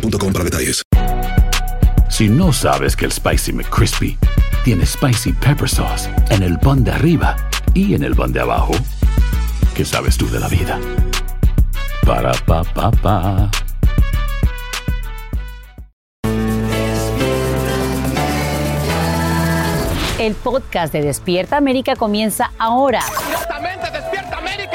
boostmobile.com para detalles. Si no sabes que el Spicy McCrispy tiene Spicy Pepper Sauce en el pan de arriba y en el pan de abajo, ¿qué sabes tú de la vida? Para, pa, pa, pa. El podcast de Despierta América comienza ahora.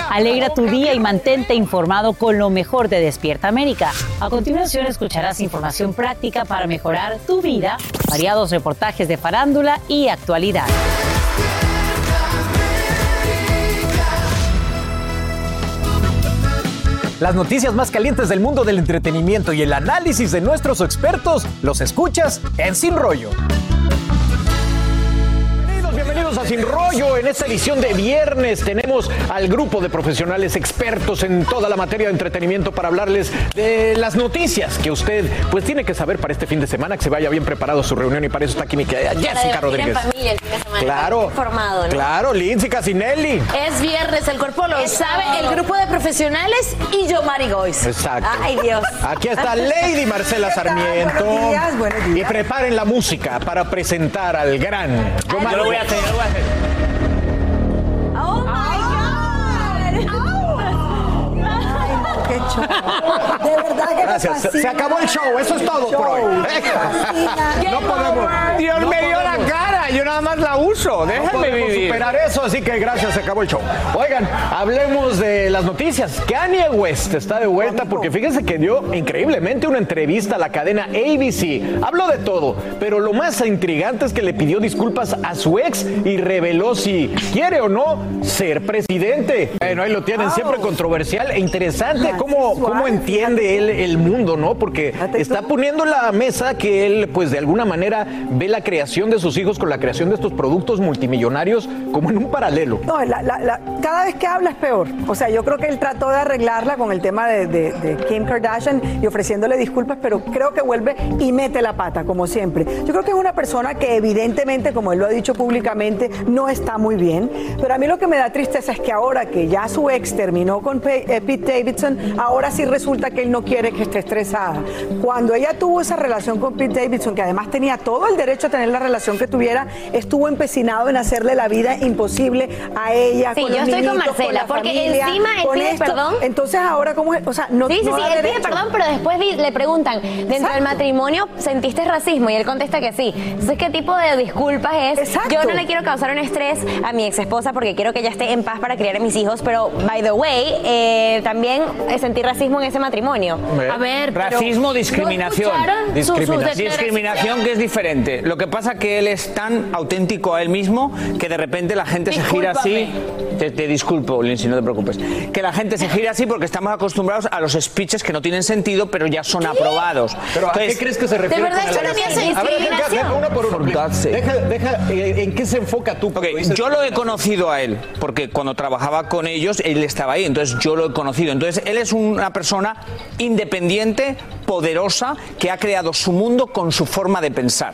Alegra tu día y mantente informado con lo mejor de Despierta América. A continuación escucharás información práctica para mejorar tu vida, variados reportajes de farándula y actualidad. Las noticias más calientes del mundo del entretenimiento y el análisis de nuestros expertos los escuchas en Sin Rollo. Bienvenidos, a Sin Rollo. En esta edición de viernes tenemos al grupo de profesionales expertos en toda la materia de entretenimiento para hablarles de las noticias que usted pues tiene que saber para este fin de semana, que se vaya bien preparado a su reunión y para eso está aquí mi querida Jessica Rodríguez. en familia el fin de semana. Claro. Informado, ¿no? Claro, Lindsay Casinelli. Es viernes, el cuerpo lo sabe, el grupo de profesionales y yo, Mari Gois. Exacto. Ay, Dios. Aquí está Lady Marcela Sarmiento. Buenos días, buenos días. Y preparen la música para presentar al gran. Yo, Yo lo voy a hacer, Oh my God. Qué show. De verdad que Gracias. Se- acabó el show. Eso es todo por hoy. No podemos. Dios no me dio la podemos. Yo nada más la uso. No podemos vivir. superar eso, así que gracias, se acabó el show. Oigan, hablemos de las noticias. Kanye West está de vuelta porque fíjense que dio increíblemente una entrevista a la cadena ABC. Habló de todo, pero lo más intrigante es que le pidió disculpas a su ex y reveló si quiere o no ser presidente. Bueno, ahí lo tienen, siempre controversial e interesante cómo, cómo entiende él el mundo, ¿no? Porque está poniendo la mesa que él, pues de alguna manera, ve la creación de sus hijos con la creación de estos productos multimillonarios como en un paralelo. No, la- la- la- cada vez que habla es peor. O sea, yo creo que él trató de arreglarla con el tema de, de- de Kim Kardashian y ofreciéndole disculpas, pero creo que vuelve y mete la pata, como siempre. Yo creo que es una persona que evidentemente, como él lo ha dicho públicamente, no está muy bien. Pero a mí lo que me da tristeza es que ahora que ya su ex terminó con eh, Pete Davidson, ahora sí resulta que él no quiere que esté estresada. Cuando ella tuvo esa relación con Pete Davidson, que además tenía todo el derecho a tener la relación que tuviera, estuvo empecinado en hacerle la vida imposible a ella. Sí, con yo los estoy con Marcela, la porque familia, encima él con pide esto. perdón. Entonces ahora, ¿cómo es? O sea, no Sí, sí, no sí, él pide derecho. perdón, pero después le preguntan, ¿dentro Exacto. del matrimonio sentiste racismo? Y él contesta que sí. Entonces, ¿qué tipo de disculpas es? Exacto. Yo no le quiero causar un estrés a mi ex esposa porque quiero que ella esté en paz para criar a mis hijos, pero, by the way, eh, también eh, sentí racismo en ese matrimonio. A ver, racismo, discriminación. Discriminación. Discriminación que es diferente. Lo que pasa que él es tan auténtico a él mismo que de repente la gente se gira así. Te, te disculpo, Lindsay, no te preocupes. Que la gente se gira así porque estamos acostumbrados a los speeches que no tienen sentido, pero ya son aprobados. Pero ¿a qué Entonces, crees que se refiere? verdad, con esto no tiene? A ver, deja, discriminación. deja uno por uno. Deja, deja, eh, ¿En qué se enfoca tú? Ok, cuando dices yo lo he conocido a él, porque cuando trabajaba con ellos, él estaba ahí, entonces yo lo he conocido. Entonces, él es una persona independiente, poderosa, que ha creado su mundo con su forma de pensar.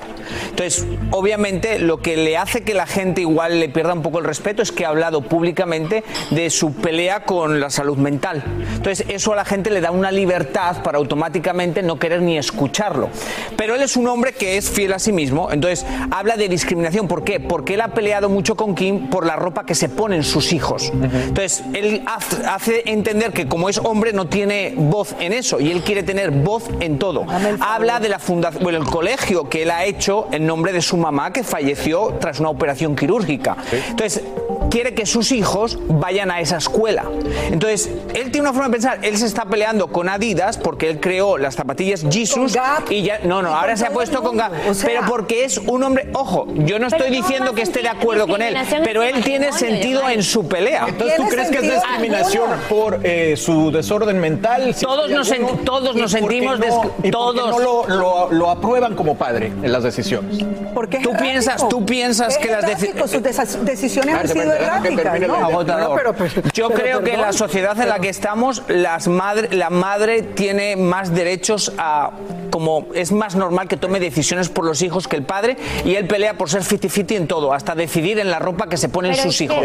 Entonces, obviamente, lo que le hace que la gente igual le pierda un poco el respeto es que ha hablado públicamente de su pelea con la salud mental. Entonces, eso a la gente le da una libertad para automáticamente no querer ni escucharlo. Pero él es un hombre que es fiel a sí mismo, entonces habla de discriminación. ¿Por qué? Porque él ha peleado mucho con Kim por la ropa que se ponen sus hijos. Entonces, él hace entender que como es hombre no tiene voz en eso y él quiere tener voz en todo. Habla de la fundación, bueno, el colegio que él ha hecho en nombre de su mamá que falleció tras una operación quirúrgica. Entonces, quiere que sus hijos vayan a esa escuela. Entonces, él tiene una forma de pensar, él se está peleando con Adidas porque él creó las zapatillas Jesus y ya no, no, ahora se ha puesto con Gap, pero porque es un hombre, ojo, yo no estoy diciendo que esté de acuerdo con él, pero él tiene sentido en su pelea. Entonces, ¿tú crees que es discriminación por eh, su desorden mental? Si Todos nos alguno, todos ¿y nos sentimos no- y todos. no lo, lo- lo aprueban como padre en las decisiones. Porque Tú piensas- tú piensas Es que las deci- sus decisiones han sido que ¿no? Agotador. Pero- pero- Yo pero creo que en la perdón. sociedad en la que estamos, las madre, la madre tiene más derechos a como es más normal que tome decisiones por los hijos que el padre y él pelea por ser fiti-fiti en todo, hasta decidir en la ropa que se ponen sus que- hijos.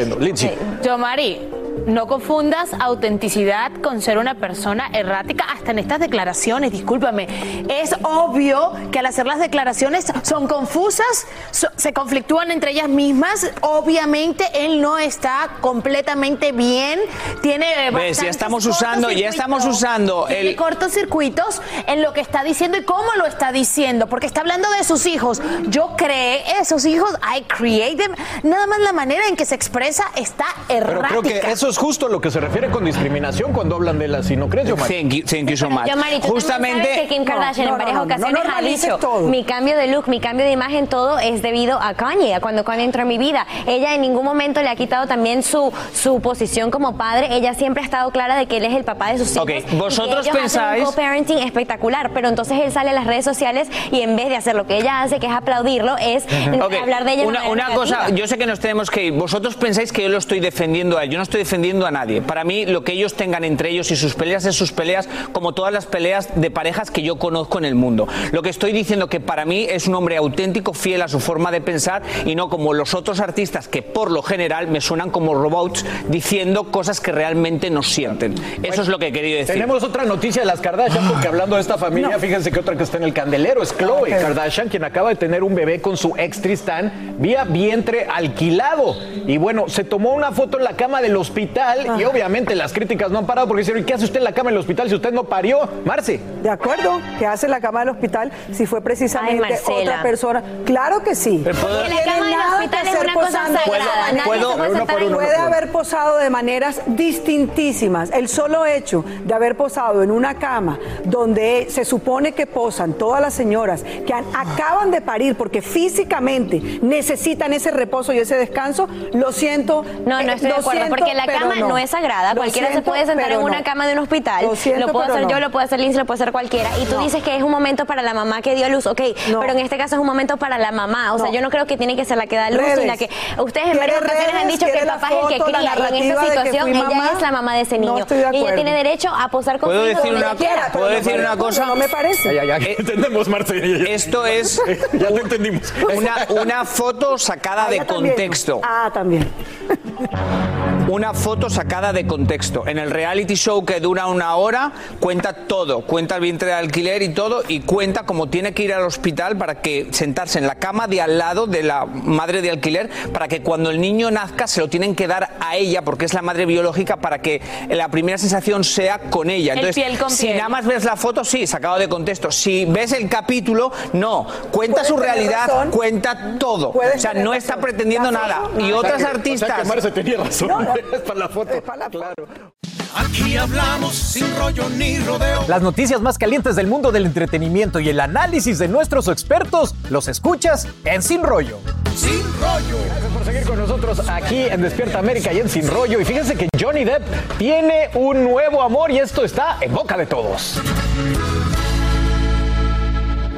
Yo, Mari, no confundas autenticidad con ser una persona errática hasta en estas declaraciones, discúlpame. Es obvio que al hacer las declaraciones son confusas, so- se conflictúan entre ellas mismas. Obviamente él no está completamente bien, tiene ¿Ves? Ya estamos usando- ya estamos usando tiene cortocircuitos en lo que está diciendo y cómo lo está diciendo, porque está hablando de sus hijos. Yo creé esos hijos, I create them. Nada más la manera en que se expresa está Pero errática. creo que eso es justo lo que se refiere con discriminación cuando hablan de ¿no crees, Yomari? Thank you, thank you so much. Yo, Mari, tú también sabes que Kim Kardashian no, en varias no, no, no ocasiones ha dicho todo. mi cambio de look, mi cambio de imagen, todo es debido a Kanye, a cuando Kanye entró en mi vida. Ella en ningún momento le ha quitado también su, su posición como padre. Ella siempre ha estado clara de que él es el papá de sus hijos. Ok, y que vosotros ellos hacen pensáis- un co-parenting espectacular, pero entonces él sale a las redes sociales y en vez de hacer lo que ella hace, que es aplaudirlo, es Ok, hablar de ella de Una, manera una cosa, yo sé que nos tenemos que ir. Vosotros pensáis que yo lo estoy defendiendo a él. Yo no estoy defendiendo a nadie. Para mí, lo que ellos tengan entre ellos y sus peleas es sus peleas, como todas las peleas de parejas que yo conozco en el mundo. Lo que estoy diciendo que para mí es un hombre auténtico, fiel a su forma de pensar y no como los otros artistas que por lo general me suenan como robots diciendo cosas que realmente no sienten. Eso es lo que he querido decir. Tenemos otra noticia de las Kardashian, porque hablando de esta familia, fíjense que otra que está en el candelero es Chloe Kardashian, quien acaba de tener un bebé con su ex Tristan vía vientre alquilado. Y bueno, se tomó una foto en la cama del hospital y obviamente las críticas no han parado porque dicen, ¿y qué hace usted en la cama del hospital si usted no parió? Marce. De acuerdo, que hace la cama del hospital si fue precisamente Ay, otra persona. Claro que sí. Pero puedo- la cama del hospital es una cosa sagrada. Puedo- puede uno sentar por en uno, Puede haber posado de maneras distintísimas. El solo hecho de haber posado en una cama donde se supone que posan todas las señoras que han- acaban de parir porque físicamente necesitan ese reposo y ese descanso, lo siento. No, eh, no estoy de acuerdo, siento, porque la pero cama no. es sagrada. Lo Cualquiera siento, se puede sentar en una no. cama de un hospital. Lo siento, puedo hacer no. yo, lo puede hacer Lindsay, lo puede hacer cualquiera. Y tú No. dices que es un momento para la mamá que dio a luz, ok, No. pero en este caso es un momento para la mamá. O sea, No. yo no creo que tiene que ser la que da a luz y la que. Ustedes en varias ocasiones han dicho que el papá es el que cría. Y en esta situación, ella mamá. es la mamá de ese No niño. estoy de y ella tiene derecho a posar con ¿Puedo decir donde una- ella quiera. ¿Puedo Pero decir no me- una cosa? No me parece. Ya, ya, ya. Entendemos, Marce. ya, ya. Esto es Ya te entendimos. una, una foto sacada Ah, de contexto. Ah, también. Una foto sacada de contexto. En el reality show que dura una hora, cuenta todo. Cuenta el vientre de alquiler y todo, y cuenta cómo tiene que ir al hospital para que sentarse en la cama de al lado de la madre de alquiler, para que cuando el niño nazca se lo tienen que dar a ella, porque es la madre biológica, para que la primera sensación sea con ella. El Entonces, piel con si piel. nada más ves la foto, sí, sacado de contexto. Si ves el capítulo, no. Cuenta su realidad, razón. cuenta todo. O sea, no está pretendiendo nada. Y otras artistas. Tenía razón. Es para la foto. Es para la foto. Claro. Aquí hablamos sin rollo ni rodeo. Las noticias más calientes del mundo del entretenimiento y el análisis de nuestros expertos los escuchas en Sin Rollo. Sin rollo. Gracias por seguir con nosotros aquí en Despierta América y en Sin Rollo. Y fíjense que Johnny Depp tiene un nuevo amor y esto está en boca de todos.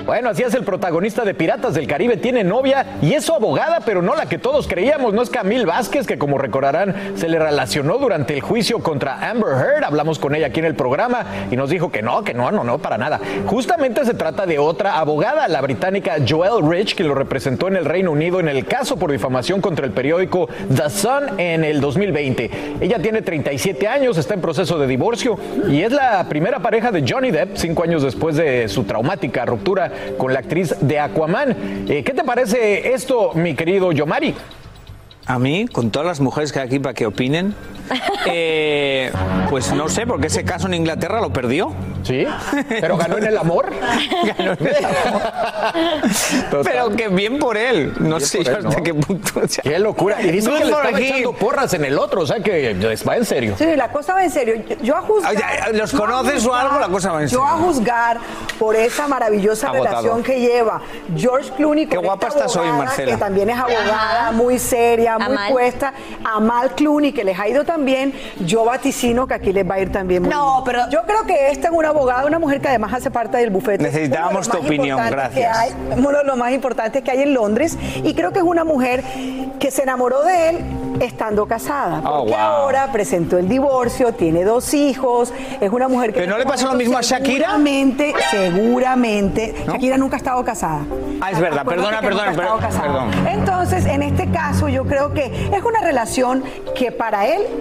Bueno, así es el protagonista de Piratas del Caribe, tiene novia y es su abogada, pero no la que todos creíamos, no es Camille Vázquez, que como recordarán se le relacionó durante el juicio contra Amber Heard, hablamos con ella aquí en el programa y nos dijo que no, que no, no, no, para nada. Justamente se trata de otra abogada, la británica Joelle Rich, que lo representó en el Reino Unido en el caso por difamación contra el periódico The Sun en el 2020. Ella tiene 37 años, está en proceso de divorcio y es la primera pareja de Johnny Depp, cinco años después de su traumática ruptura con la actriz de Aquaman. Eh, ¿Qué te parece esto, mi querido Yomari? A mí, con todas las mujeres que hay aquí para que opinen, eh, pues no sé, porque ese caso en Inglaterra lo perdió. Sí, pero ganó en el amor. Ganó en el amor. Pero que bien por él. No Bien sé yo él, hasta ¿no? qué punto. o sea, Qué locura. Y dice que le for estaba him. echando porras en el otro, o sea que va en serio. Sí, la cosa va en serio. Yo, yo a juzgar. ¿los yo conoces o algo? La cosa va en Yo serio. a juzgar por esa maravillosa Agotador. relación que lleva George Clooney Qué con guapa esta estás hoy, abogada, Marcela. Que también es abogada, muy seria, muy Amal. puesta. Amal Clooney, que les ha ido también. Yo vaticino que aquí les va a ir también muy No, bien. pero- Yo creo que esta es una abogada, una mujer que además hace parte del bufete. Necesitábamos tu opinión, gracias. hay, uno de los más importantes que hay en Londres. Y creo que es una mujer que se enamoró de él estando casada. Oh, Porque wow. ahora presentó el divorcio, tiene dos hijos, es una mujer que... ¿Pero no le pasó lo mismo a Shakira? Seguramente, seguramente. Shakira nunca ha estado casada. Ah, es verdad. Acuérdate Perdona, perdona, nunca ha estado perdón, casada. perdón. Entonces, en este caso, yo creo que es una relación que para él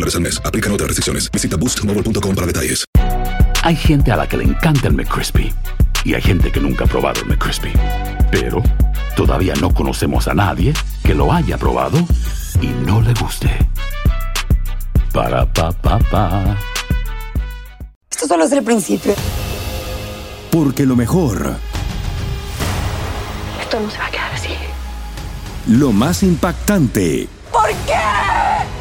dólares al mes. Aplican otras restricciones. Visita boostmobile.com para detalles. Hay gente a la que le encanta el McCrispy y hay gente que nunca ha probado el McCrispy. Pero todavía no conocemos a nadie que lo haya probado y no le guste. Para pa pa pa. Esto solo es el principio. Porque lo mejor, Esto no se va a quedar así. lo más impactante, ¿Por qué?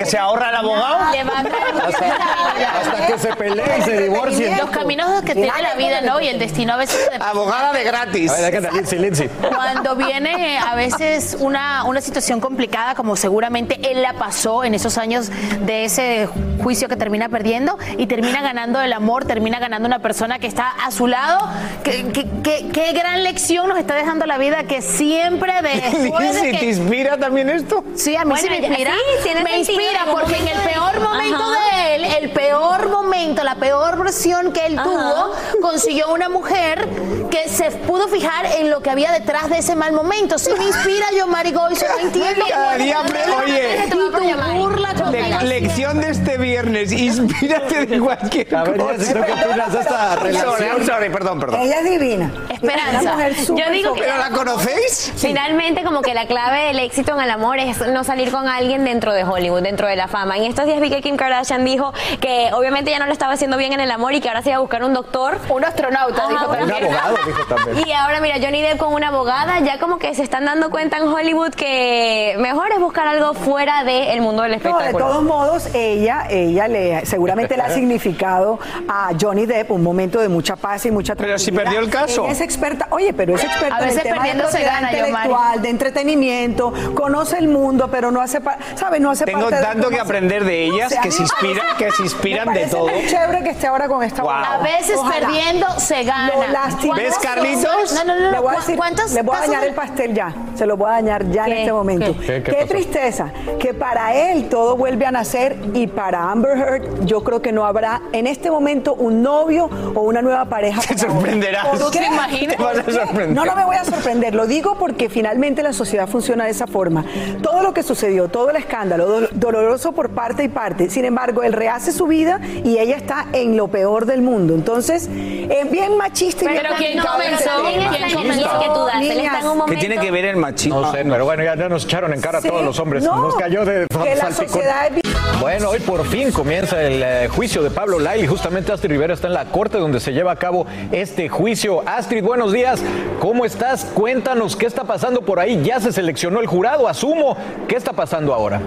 ¿Que se ahorra el abogado? Levanta Hasta que se peleen y se divorcien. Los caminos que tiene la vida, ¿no? Y el destino a veces se Abogada de gratis. A ver, déjate, Lindsay, Lindsay. Cuando viene a veces una, una situación complicada, como seguramente él la pasó en esos años de ese juicio que termina perdiendo y termina ganando el amor, termina ganando una persona que está a su lado. ¿Qué, qué- qué- qué gran lección nos está dejando la vida que siempre después de ¿te que... inspira también esto? Sí, a mí sí me inspira. sí, me inspira porque en el peor momento Ajá. de él, el peor momento, la peor versión que él Ajá. tuvo, consiguió una mujer que se pudo fijar en lo que había detrás de ese mal momento. Sí me inspira yo, Marigoy, se lo entiendo. Oye, burla con Le- la- lección de este viernes. Inspírate de cualquier A ver, cosa. Jessy, ¿tú qué opinas de esta I'm sorry, sorry, perdón, perdón. Ella es divina. Esperanza. Una mujer súper Yo digo que- ¿Pero la conocéis? Finalmente, como que la clave del éxito en el amor es no salir con alguien dentro de Hollywood, dentro de la fama. En estos días vi que Kim Kardashian dijo que obviamente ya no le estaba haciendo bien en el amor y que ahora se iba a buscar un doctor. Un astronauta, Ajá, dijo Un también. abogado, dijo también. Y ahora mira, Johnny Depp con una abogada, ya como que se están dando cuenta en Hollywood que mejor es buscar algo fuera del mundo del No, de espectáculo. todos modos, ella, ella le, seguramente le ha significado a Johnny Depp un momento de mucha paz y mucha Pero si tranquilidad. perdió el caso. Ella es experta, oye, pero es experta A en el tema de perdiendo se propiedad gana, Yomari. intelectual, de entretenimiento, conoce el mundo, pero no hace, pa- ¿sabe? No hace Tengo parte tanto que aprender de No ellas que se parece- que se inspiran de todo. Muy chévere que esté ahora con esta Wow. A veces Ojalá. perdiendo se gana. Lo ¿Ves, Carlitos? No, no, no. Le voy a ¿Cu- decir, ¿Cuántos le voy a dañar de- el pastel ya. Se lo voy a dañar ya en este momento. ¿Qué? Qué, ¿Qué pasó? tristeza que para él todo vuelve a nacer y para Amber Heard yo creo que no habrá en este momento un novio o una nueva pareja. Te sorprenderás. ¿Por ¿Te imaginas? Te vas a ¿Por qué? sorprender. No, no me voy a sorprender. Lo digo porque finalmente la sociedad funciona de esa forma. Todo lo que sucedió, todo el escándalo, do- doloroso por parte y parte. Sin embargo, él rehace su vida y ella está en lo peor del mundo. Entonces, es bien machista y Pero bien ¿quién comenzó? ¿Quién comenzó? que tú das. Él está en Niñas. un ¿Qué tiene que ver el machismo? No sé, pero bueno, ya, nos echaron en cara a Sí, todos los hombres. no, nos cayó de que la salpicón. sociedad es bien- Bueno, hoy por fin comienza el eh, juicio de Pablo Lyle y justamente Astrid Rivera está en la corte donde se lleva a cabo este juicio. Astrid, buenos días. ¿Cómo estás? Cuéntanos qué está pasando por ahí. Ya se seleccionó el jurado, asumo. ¿Qué está pasando ahora?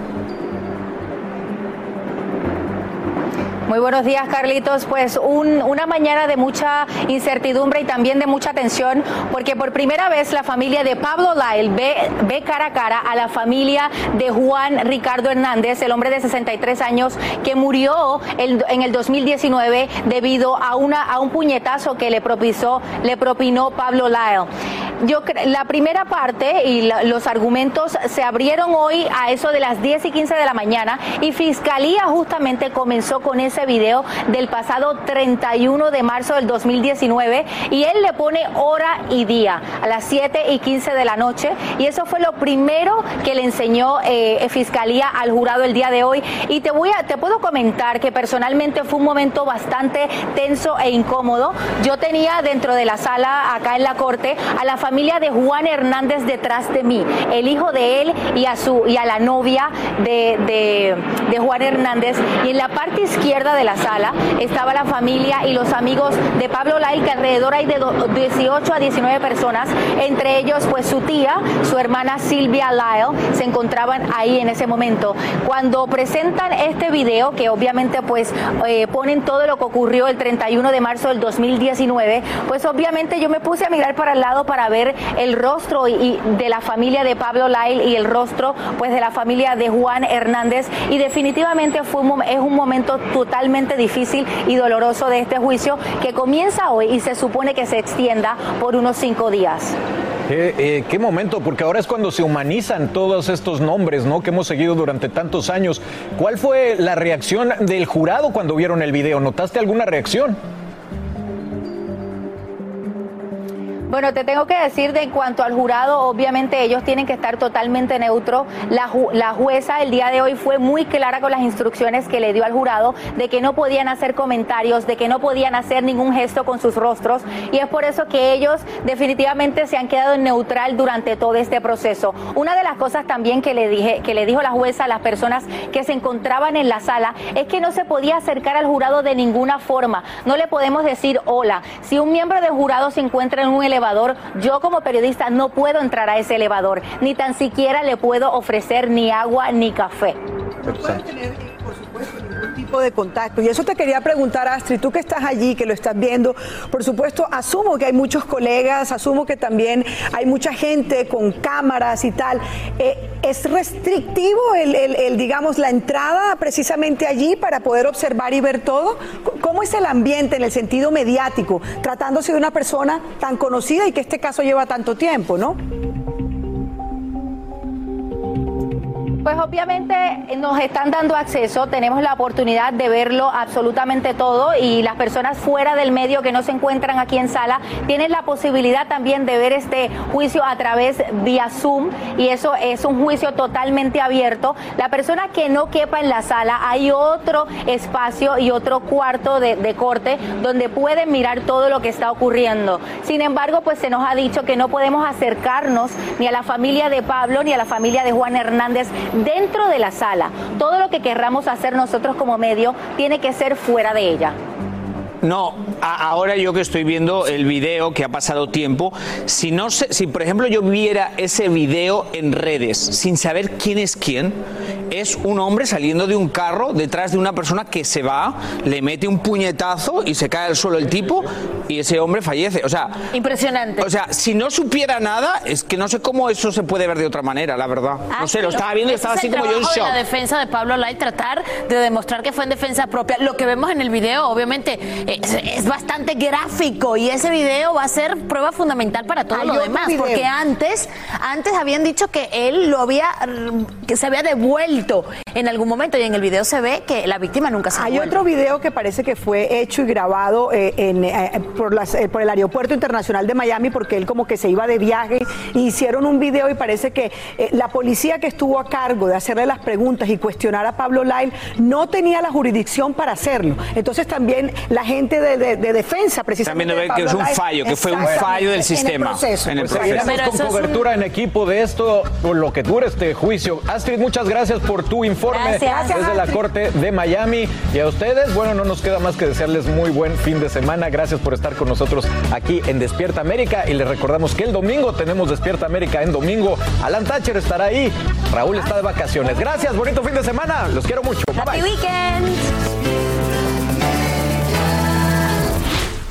Muy buenos días, Carlitos. Pues un- una mañana de mucha incertidumbre y también de mucha tensión, porque por primera vez la familia de Pablo Lyle ve, ve cara a cara a la familia de Juan Ricardo Hernández, el hombre de 63 años que murió el- en el 2019 debido a, una, a un puñetazo que le, le propinó Pablo Lyle. Yo, la primera parte y los argumentos se abrieron hoy a eso de las 10 y 15 de la mañana y Fiscalía justamente comenzó con ese video del pasado 31 de marzo del 2019 y él le pone hora y día a las 7 y 15 de la noche y eso fue lo primero que le enseñó eh, Fiscalía al jurado el día de hoy y te voy a te puedo comentar que personalmente fue un momento bastante tenso e incómodo. Yo tenía dentro de la sala acá en la corte a la familia de Juan Hernández detrás de mí, el hijo de él y a su y a la novia de- de Juan Hernández y en la parte izquierda de la sala estaba la familia y los amigos de Pablo Lyle que alrededor hay de do- 18 a 19 personas, entre ellos pues su tía, su hermana Silvia Lyle se encontraban ahí en ese momento. Cuando presentan este video que obviamente pues eh, ponen todo lo que ocurrió el 31 de marzo del 2019, pues obviamente yo me puse a mirar para el lado para ver el rostro y, y de la familia de Pablo Lyle y el rostro pues de la familia de Juan Hernández y definitivamente fue un, es un momento totalmente difícil y doloroso de este juicio que comienza hoy y se supone que se extienda por unos cinco días. Eh, qué momento, porque ahora es cuando se humanizan todos estos nombres, ¿no? Que hemos seguido durante tantos años. ¿Cuál fue la reacción del jurado cuando vieron el video? ¿Notaste alguna reacción? Bueno, te tengo que decir de en cuanto al jurado, obviamente ellos tienen que estar totalmente neutros. La, ju- la jueza el día de hoy fue muy clara con las instrucciones que le dio al jurado de que no podían hacer comentarios, de que no podían hacer ningún gesto con sus rostros y es por eso que ellos definitivamente se han quedado neutral durante todo este proceso. Una de las cosas también que le dije, que le dijo la jueza a las personas que se encontraban en la sala es que no se podía acercar al jurado de ninguna forma. No le podemos decir hola. Si un miembro del jurado se encuentra en un elevador, yo como periodista no puedo entrar a ese elevador, ni tan siquiera le puedo ofrecer ni agua ni café. De contacto. Y eso te quería preguntar, Astrid, tú que estás allí, que lo estás viendo, por supuesto, asumo que hay muchos colegas, asumo que también hay mucha gente con cámaras y tal. Eh, ¿Es restrictivo el, el- digamos, la entrada precisamente allí para poder observar y ver todo? ¿Cómo es el ambiente en el sentido mediático, tratándose de una persona tan conocida y que este caso lleva tanto tiempo, ¿no? Pues obviamente eh, nos están dando acceso, tenemos la oportunidad de verlo absolutamente todo y las personas fuera del medio que no se encuentran aquí en sala tienen la posibilidad también de ver este juicio a través vía Zoom y eso es un juicio totalmente abierto. La persona que no quepa en la sala, hay otro espacio y otro cuarto de, de corte donde pueden mirar todo lo que está ocurriendo. Sin embargo, pues se nos ha dicho que no podemos acercarnos ni a la familia de Pablo ni a la familia de Juan Hernández dentro de la sala. Todo lo que querramos hacer nosotros como medio tiene que ser fuera de ella. No, ahora yo que estoy viendo el video que ha pasado tiempo, si no sé, si por ejemplo yo viera ese video en redes sin saber quién es quién, es un hombre saliendo de un carro detrás de una persona que se va, le mete un puñetazo y se cae al suelo el tipo y ese hombre fallece. O sea, Impresionante. o sea, si no supiera nada, es que no sé cómo eso se puede ver de otra manera, la verdad. No sé, lo estaba viendo y estaba es así como yo en shock. la defensa de Pablo Lai, tratar de demostrar que fue en defensa propia. Lo que vemos en el video, obviamente, es, es bastante gráfico y ese video va a ser prueba fundamental para todo Hay lo demás, video. porque antes, antes habían dicho que él lo había, que se había devuelto en algún momento y en el video se ve que la víctima nunca se Hay devuelve. otro video que parece que fue hecho y grabado eh, en, eh, por, las- eh, por el Aeropuerto Internacional de Miami porque él como que se iba de viaje y hicieron un video y parece que la policía que estuvo a cargo de hacerle las preguntas y cuestionar a Pablo Lyle no tenía la jurisdicción para hacerlo. Entonces también la gente de, de- de defensa precisamente... También de ve que es un fallo, que fue un fallo del en el sistema, proceso. en el Pues proceso. seguiremos Pero con cobertura en equipo de esto, por lo que dure este juicio. Astrid, muchas gracias por tu informe Gracias. desde la Corte de Miami. Y a ustedes, bueno, no nos queda más que desearles muy buen fin de semana. Gracias por estar con nosotros aquí en Despierta América. Y les recordamos que el domingo tenemos Despierta América en domingo. Alan Thatcher estará ahí. Raúl está de vacaciones. Gracias, bonito fin de semana. Los quiero mucho. Bye Happy bye. weekend.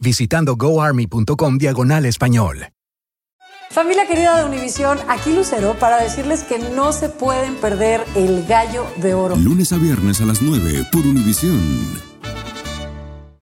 visitando goarmy.com diagonal español. Familia querida de Univisión, aquí Lucero para decirles que no se pueden perder el gallo de oro. Lunes a viernes a las 9 por Univisión.